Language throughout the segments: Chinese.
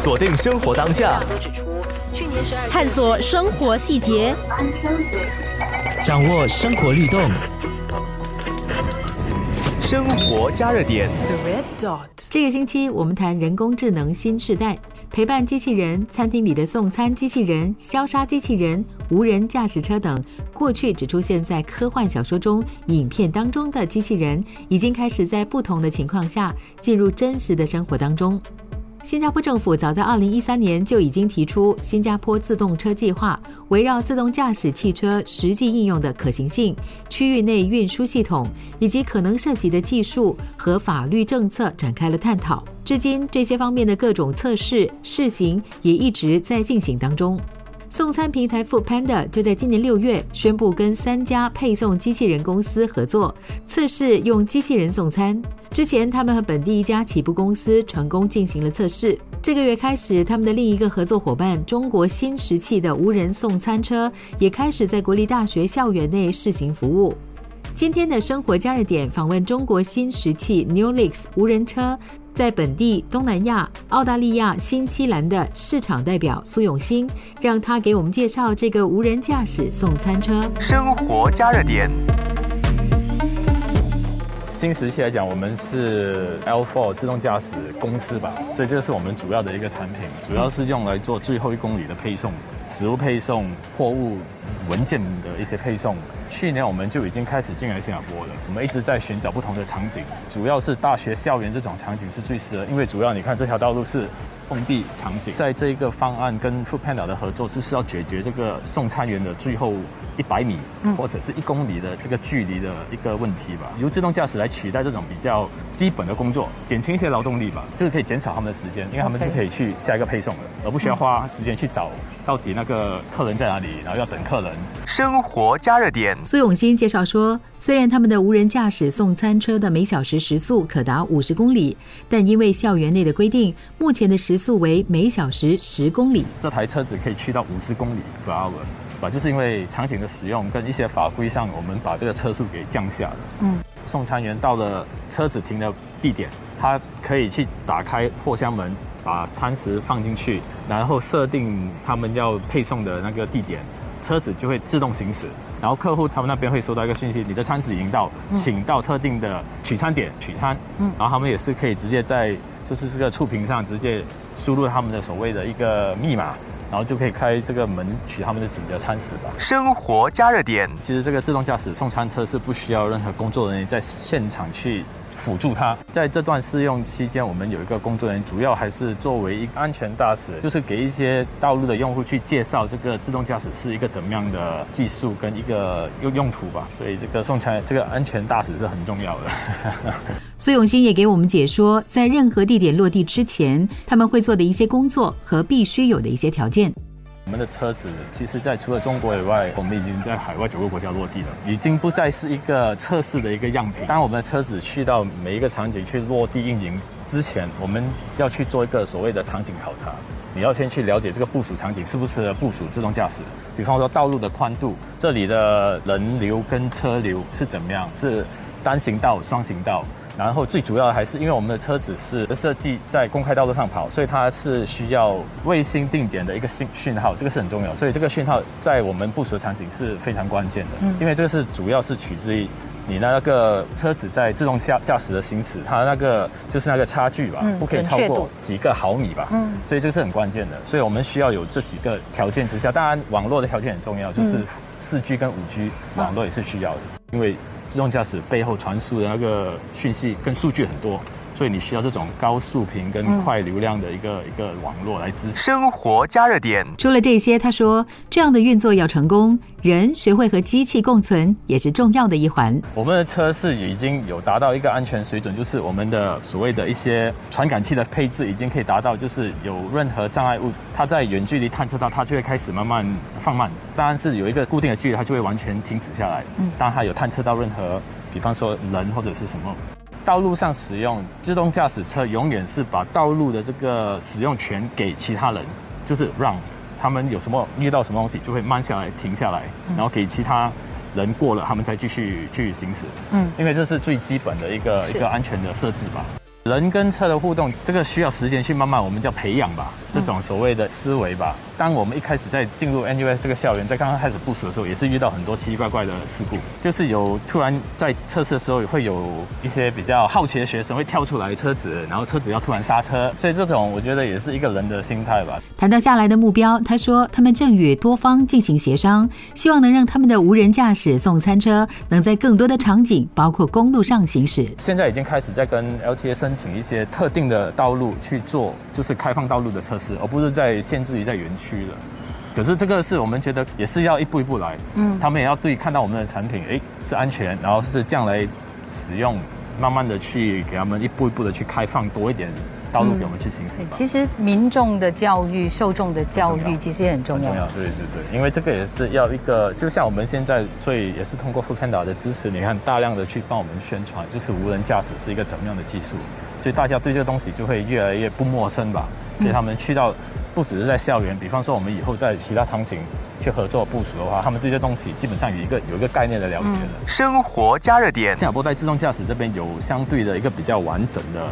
锁定生活当下，探索生活细节，掌握生活律动。生活加热点。这个星期我们谈人工智能新时代，陪伴机器人、餐厅里的送餐机器人、消杀机器人、无人驾驶车等，过去只出现在科幻小说中、影片当中的机器人，已经开始在不同的情况下进入真实的生活当中。新加坡政府早在二零一三年就已经提出新加坡自动车计划，围绕自动驾驶汽车实际应用的可行性、区域内运输系统以及可能涉及的技术和法律政策展开了探讨。至今，这些方面的各种测试试行也一直在进行当中。送餐平台 Food Panda 就在今年六月宣布跟三家配送机器人公司合作，测试用机器人送餐。之前，他们和本地一家起步公司成功进行了测试。这个月开始，他们的另一个合作伙伴中国新石器的无人送餐车也开始在国立大学校园内试行服务。今天的生活加热点访问中国新石器 Newlix 无人车在本地、东南亚、澳大利亚、新西兰的市场代表苏永新，让他给我们介绍这个无人驾驶送餐车。生活加热点。新时期来讲，我们是 L4 自动驾驶公司吧，所以这是我们主要的一个产品，主要是用来做最后一公里的配送、食物配送、货物文件的一些配送。去年我们就已经开始进来新加坡了，我们一直在寻找不同的场景，主要是大学校园这种场景是最适合，因为主要你看这条道路是。封闭场景，在这一个方案跟 Food Panda 的合作，就是要解决这个送餐员的最后一百米或者是一公里的这个距离的一个问题吧。由自动驾驶来取代这种比较基本的工作，减轻一些劳动力吧，就是可以减少他们的时间，因为他们就可以去下一个配送了，而不需要花时间去找到底那个客人在哪里，然后要等客人。生活加热点，苏永新介绍说，虽然他们的无人驾驶送餐车的每小时时速可达五十公里，但因为校园内的规定，目前的时速为每小时十公里，这台车子可以去到五十公里 per hour，吧？就是因为场景的使用跟一些法规上，我们把这个车速给降下了。嗯，送餐员到了车子停的地点，他可以去打开货箱门，把餐食放进去，然后设定他们要配送的那个地点，车子就会自动行驶。然后客户他们那边会收到一个信息，你的餐食已经到，请到特定的取餐点取餐。嗯，然后他们也是可以直接在。就是这个触屏上直接输入他们的所谓的一个密码，然后就可以开这个门取他们的自己的餐食吧。生活加热点，其实这个自动驾驶送餐车是不需要任何工作人员在现场去。辅助他，在这段试用期间，我们有一个工作人员，主要还是作为一个安全大使，就是给一些道路的用户去介绍这个自动驾驶是一个怎么样的技术跟一个用用途吧。所以这个送餐这个安全大使是很重要的。苏永新也给我们解说，在任何地点落地之前，他们会做的一些工作和必须有的一些条件。我们的车子其实，在除了中国以外，我们已经在海外九个国家落地了，已经不再是一个测试的一个样品。当我们的车子去到每一个场景去落地运营之前，我们要去做一个所谓的场景考察。你要先去了解这个部署场景适不适合部署自动驾驶，比方说道路的宽度，这里的人流跟车流是怎么样，是单行道、双行道。然后最主要的还是因为我们的车子是设计在公开道路上跑，所以它是需要卫星定点的一个信讯号，这个是很重要。所以这个讯号在我们部署的场景是非常关键的，因为这个是主要是取之于你那个车子在自动驾驾驶的行驶，它那个就是那个差距吧，不可以超过几个毫米吧。嗯，所以这是很关键的。所以我们需要有这几个条件之下，当然网络的条件很重要，就是四 G 跟五 G 网络也是需要的，因为。自动驾驶背后传输的那个讯息跟数据很多。所以你需要这种高速频跟快流量的一个一个网络来支持。生活加热点。除了这些，他说这样的运作要成功，人学会和机器共存也是重要的一环。我们的车是已经有达到一个安全水准，就是我们的所谓的一些传感器的配置已经可以达到，就是有任何障碍物，它在远距离探测到，它就会开始慢慢放慢。当然是有一个固定的距离，它就会完全停止下来。嗯，当它有探测到任何，比方说人或者是什么。道路上使用自动驾驶车，永远是把道路的这个使用权给其他人，就是让他们有什么遇到什么东西就会慢下来、停下来，然后给其他人过了，他们再继续去行驶。嗯，因为这是最基本的一个一个安全的设置吧。人跟车的互动，这个需要时间去慢慢，我们叫培养吧。这种所谓的思维吧。当我们一开始在进入 NUS 这个校园，在刚刚开始部署的时候，也是遇到很多奇奇怪怪的事故，就是有突然在测试的时候会有一些比较好奇的学生会跳出来车子，然后车子要突然刹车，所以这种我觉得也是一个人的心态吧。谈到下来的目标，他说他们正与多方进行协商，希望能让他们的无人驾驶送餐车能在更多的场景，包括公路上行驶。现在已经开始在跟 LTA 申请一些特定的道路去做，就是开放道路的测试，而不是在限制于在园区了。可是这个是我们觉得也是要一步一步来，嗯，他们也要对看到我们的产品，哎，是安全，然后是这样来使用，慢慢的去给他们一步一步的去开放多一点道路给我们去行驶吧。其实民众的教育、受众的教育其实也很重要。很重要，对对对，因为这个也是要一个，就像我们现在，所以也是通过 f o o Panda 的支持，你看大量的去帮我们宣传，就是无人驾驶是一个怎么样的技术，所以大家对这个东西就会越来越不陌生吧。所以他们去到。不只是在校园，比方说我们以后在其他场景去合作部署的话，他们对这东西基本上有一个有一个概念的了解了。生活加热点，新加坡在自动驾驶这边有相对的一个比较完整的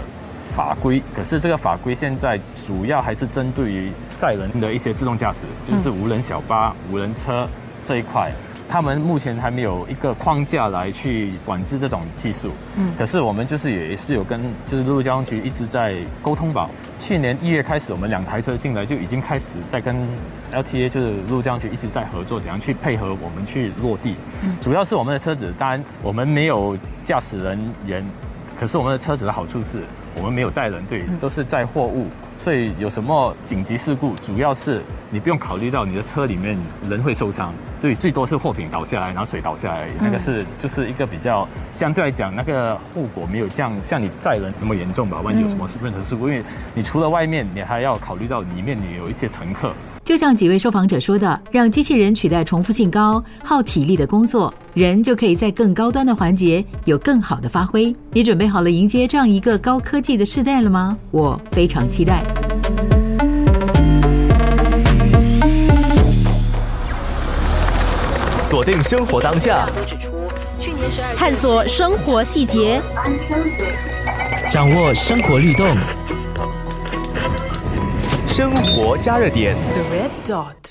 法规，可是这个法规现在主要还是针对于载人的一些自动驾驶，就是无人小巴、无人车这一块。他们目前还没有一个框架来去管制这种技术，嗯，可是我们就是也是有跟就是陆路交通局一直在沟通吧。去年一月开始，我们两台车进来就已经开始在跟 LTA 就是陆路交通局一直在合作，怎样去配合我们去落地。主要是我们的车子，当然我们没有驾驶人员，可是我们的车子的好处是我们没有载人，对，都是载货物。所以有什么紧急事故，主要是你不用考虑到你的车里面人会受伤，对，最多是货品倒下来，然后水倒下来，那个是就是一个比较相对来讲，那个后果没有这样像你载人那么严重吧？万一有什么任何事故，因为你除了外面，你还要考虑到里面你有一些乘客。就像几位受访者说的，让机器人取代重复性高、耗体力的工作，人就可以在更高端的环节有更好的发挥。你准备好了迎接这样一个高科技的时代了吗？我非常期待。锁定生活当下，探索生活细节，掌握生活律动。生活加热点。The red dot。